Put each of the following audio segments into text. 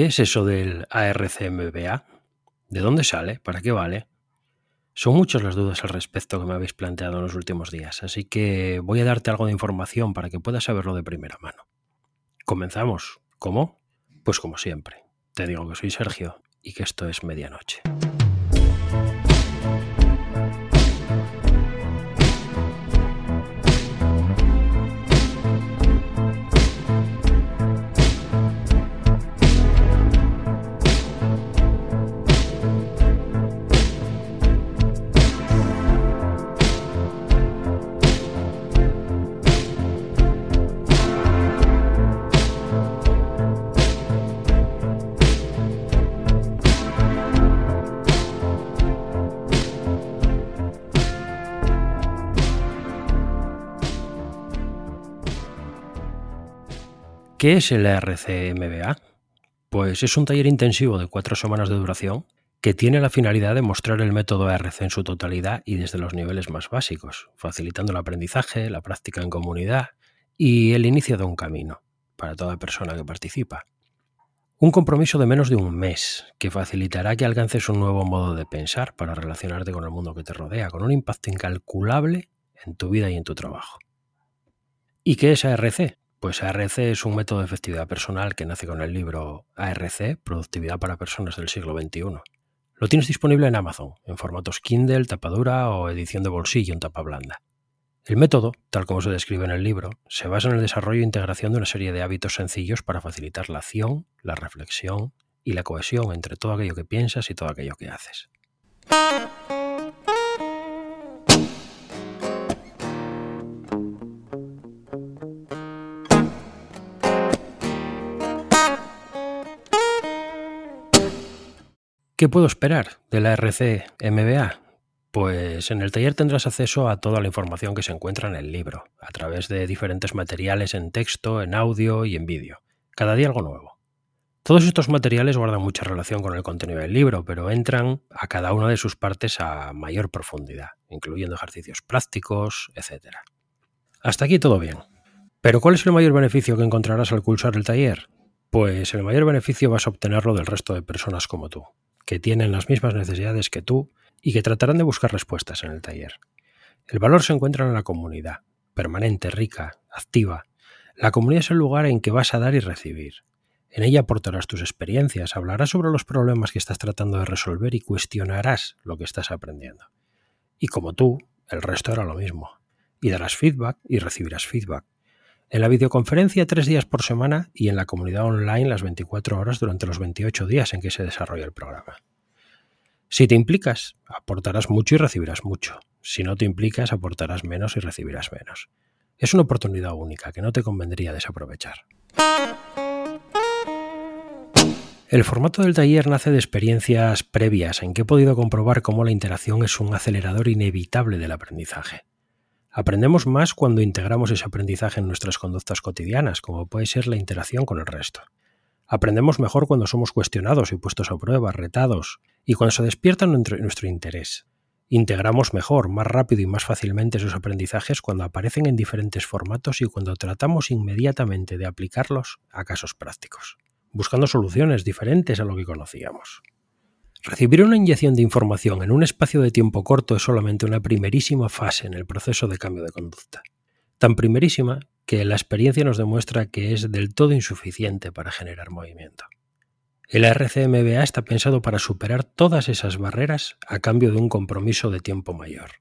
¿Qué es eso del ARCMBA? ¿De dónde sale? ¿Para qué vale? Son muchas las dudas al respecto que me habéis planteado en los últimos días, así que voy a darte algo de información para que puedas saberlo de primera mano. Comenzamos. ¿Cómo? Pues como siempre. Te digo que soy Sergio y que esto es medianoche. ¿Qué es el RCMBA? Pues es un taller intensivo de cuatro semanas de duración que tiene la finalidad de mostrar el método ARC en su totalidad y desde los niveles más básicos, facilitando el aprendizaje, la práctica en comunidad y el inicio de un camino para toda persona que participa. Un compromiso de menos de un mes que facilitará que alcances un nuevo modo de pensar para relacionarte con el mundo que te rodea, con un impacto incalculable en tu vida y en tu trabajo. ¿Y qué es ARC? Pues ARC es un método de efectividad personal que nace con el libro ARC, Productividad para Personas del siglo XXI. Lo tienes disponible en Amazon, en formatos Kindle, tapadura o edición de bolsillo en tapa blanda. El método, tal como se describe en el libro, se basa en el desarrollo e integración de una serie de hábitos sencillos para facilitar la acción, la reflexión y la cohesión entre todo aquello que piensas y todo aquello que haces. ¿Qué puedo esperar de la RC MBA? Pues en el taller tendrás acceso a toda la información que se encuentra en el libro, a través de diferentes materiales en texto, en audio y en vídeo. Cada día algo nuevo. Todos estos materiales guardan mucha relación con el contenido del libro, pero entran a cada una de sus partes a mayor profundidad, incluyendo ejercicios prácticos, etc. Hasta aquí todo bien. Pero ¿cuál es el mayor beneficio que encontrarás al cursar el taller? Pues el mayor beneficio vas a obtenerlo del resto de personas como tú, que tienen las mismas necesidades que tú y que tratarán de buscar respuestas en el taller. El valor se encuentra en la comunidad, permanente, rica, activa. La comunidad es el lugar en que vas a dar y recibir. En ella aportarás tus experiencias, hablarás sobre los problemas que estás tratando de resolver y cuestionarás lo que estás aprendiendo. Y como tú, el resto hará lo mismo. Y darás feedback y recibirás feedback. En la videoconferencia tres días por semana y en la comunidad online las 24 horas durante los 28 días en que se desarrolla el programa. Si te implicas, aportarás mucho y recibirás mucho. Si no te implicas, aportarás menos y recibirás menos. Es una oportunidad única que no te convendría desaprovechar. El formato del taller nace de experiencias previas en que he podido comprobar cómo la interacción es un acelerador inevitable del aprendizaje. Aprendemos más cuando integramos ese aprendizaje en nuestras conductas cotidianas, como puede ser la interacción con el resto. Aprendemos mejor cuando somos cuestionados y puestos a prueba, retados, y cuando se despierta nuestro interés. Integramos mejor, más rápido y más fácilmente esos aprendizajes cuando aparecen en diferentes formatos y cuando tratamos inmediatamente de aplicarlos a casos prácticos, buscando soluciones diferentes a lo que conocíamos. Recibir una inyección de información en un espacio de tiempo corto es solamente una primerísima fase en el proceso de cambio de conducta. Tan primerísima que la experiencia nos demuestra que es del todo insuficiente para generar movimiento. El RCMBA está pensado para superar todas esas barreras a cambio de un compromiso de tiempo mayor.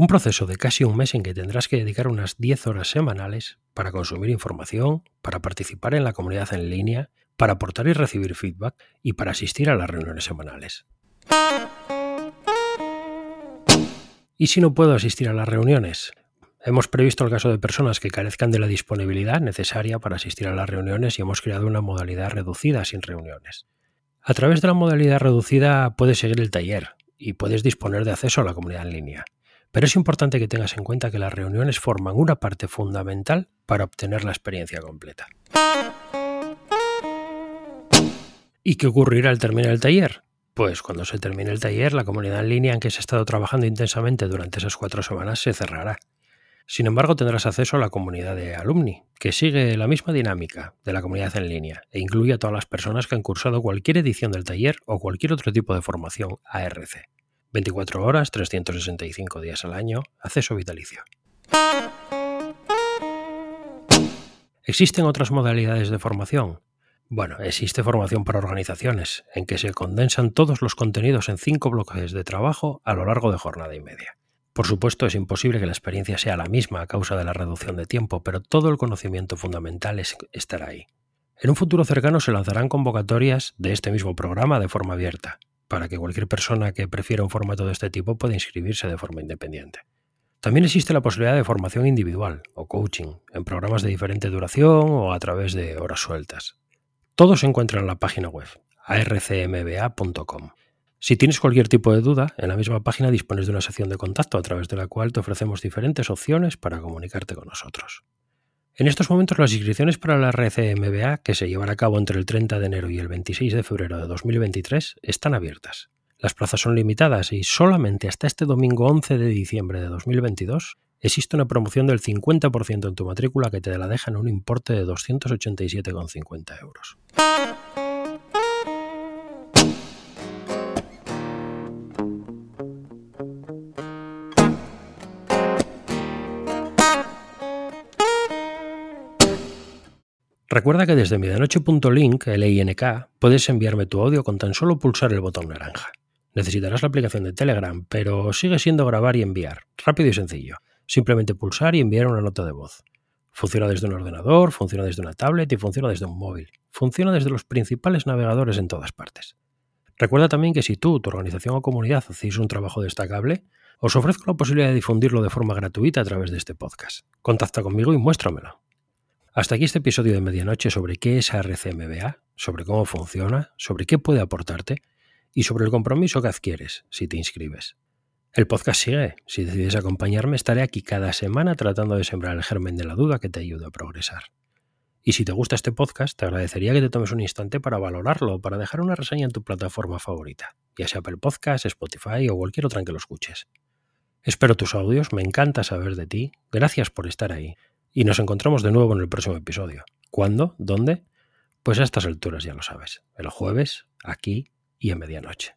Un proceso de casi un mes en que tendrás que dedicar unas 10 horas semanales para consumir información, para participar en la comunidad en línea para aportar y recibir feedback y para asistir a las reuniones semanales. ¿Y si no puedo asistir a las reuniones? Hemos previsto el caso de personas que carezcan de la disponibilidad necesaria para asistir a las reuniones y hemos creado una modalidad reducida sin reuniones. A través de la modalidad reducida puedes seguir el taller y puedes disponer de acceso a la comunidad en línea. Pero es importante que tengas en cuenta que las reuniones forman una parte fundamental para obtener la experiencia completa. ¿Y qué ocurrirá al terminar el taller? Pues cuando se termine el taller, la comunidad en línea en que se ha estado trabajando intensamente durante esas cuatro semanas se cerrará. Sin embargo, tendrás acceso a la comunidad de alumni, que sigue la misma dinámica de la comunidad en línea e incluye a todas las personas que han cursado cualquier edición del taller o cualquier otro tipo de formación ARC. 24 horas, 365 días al año, acceso vitalicio. ¿Existen otras modalidades de formación? Bueno, existe formación para organizaciones, en que se condensan todos los contenidos en cinco bloques de trabajo a lo largo de jornada y media. Por supuesto, es imposible que la experiencia sea la misma a causa de la reducción de tiempo, pero todo el conocimiento fundamental es, estará ahí. En un futuro cercano se lanzarán convocatorias de este mismo programa de forma abierta, para que cualquier persona que prefiera un formato de este tipo pueda inscribirse de forma independiente. También existe la posibilidad de formación individual o coaching, en programas de diferente duración o a través de horas sueltas. Todo se encuentra en la página web arcmba.com. Si tienes cualquier tipo de duda, en la misma página dispones de una sección de contacto a través de la cual te ofrecemos diferentes opciones para comunicarte con nosotros. En estos momentos las inscripciones para la RCMBA, que se llevará a cabo entre el 30 de enero y el 26 de febrero de 2023, están abiertas. Las plazas son limitadas y solamente hasta este domingo 11 de diciembre de 2022 existe una promoción del 50% en tu matrícula que te la deja en un importe de 287,50 euros. Recuerda que desde medianoche.link, LINK, puedes enviarme tu audio con tan solo pulsar el botón naranja. Necesitarás la aplicación de Telegram, pero sigue siendo grabar y enviar, rápido y sencillo simplemente pulsar y enviar una nota de voz. Funciona desde un ordenador, funciona desde una tablet y funciona desde un móvil. Funciona desde los principales navegadores en todas partes. Recuerda también que si tú, tu organización o comunidad hacéis un trabajo destacable, os ofrezco la posibilidad de difundirlo de forma gratuita a través de este podcast. Contacta conmigo y muéstramelo. Hasta aquí este episodio de Medianoche sobre qué es RCMBA, sobre cómo funciona, sobre qué puede aportarte y sobre el compromiso que adquieres si te inscribes. El podcast sigue. Si decides acompañarme, estaré aquí cada semana tratando de sembrar el germen de la duda que te ayude a progresar. Y si te gusta este podcast, te agradecería que te tomes un instante para valorarlo, para dejar una reseña en tu plataforma favorita, ya sea Apple Podcast, Spotify o cualquier otra en que lo escuches. Espero tus audios, me encanta saber de ti, gracias por estar ahí, y nos encontramos de nuevo en el próximo episodio. ¿Cuándo? ¿Dónde? Pues a estas alturas ya lo sabes. El jueves, aquí y a medianoche.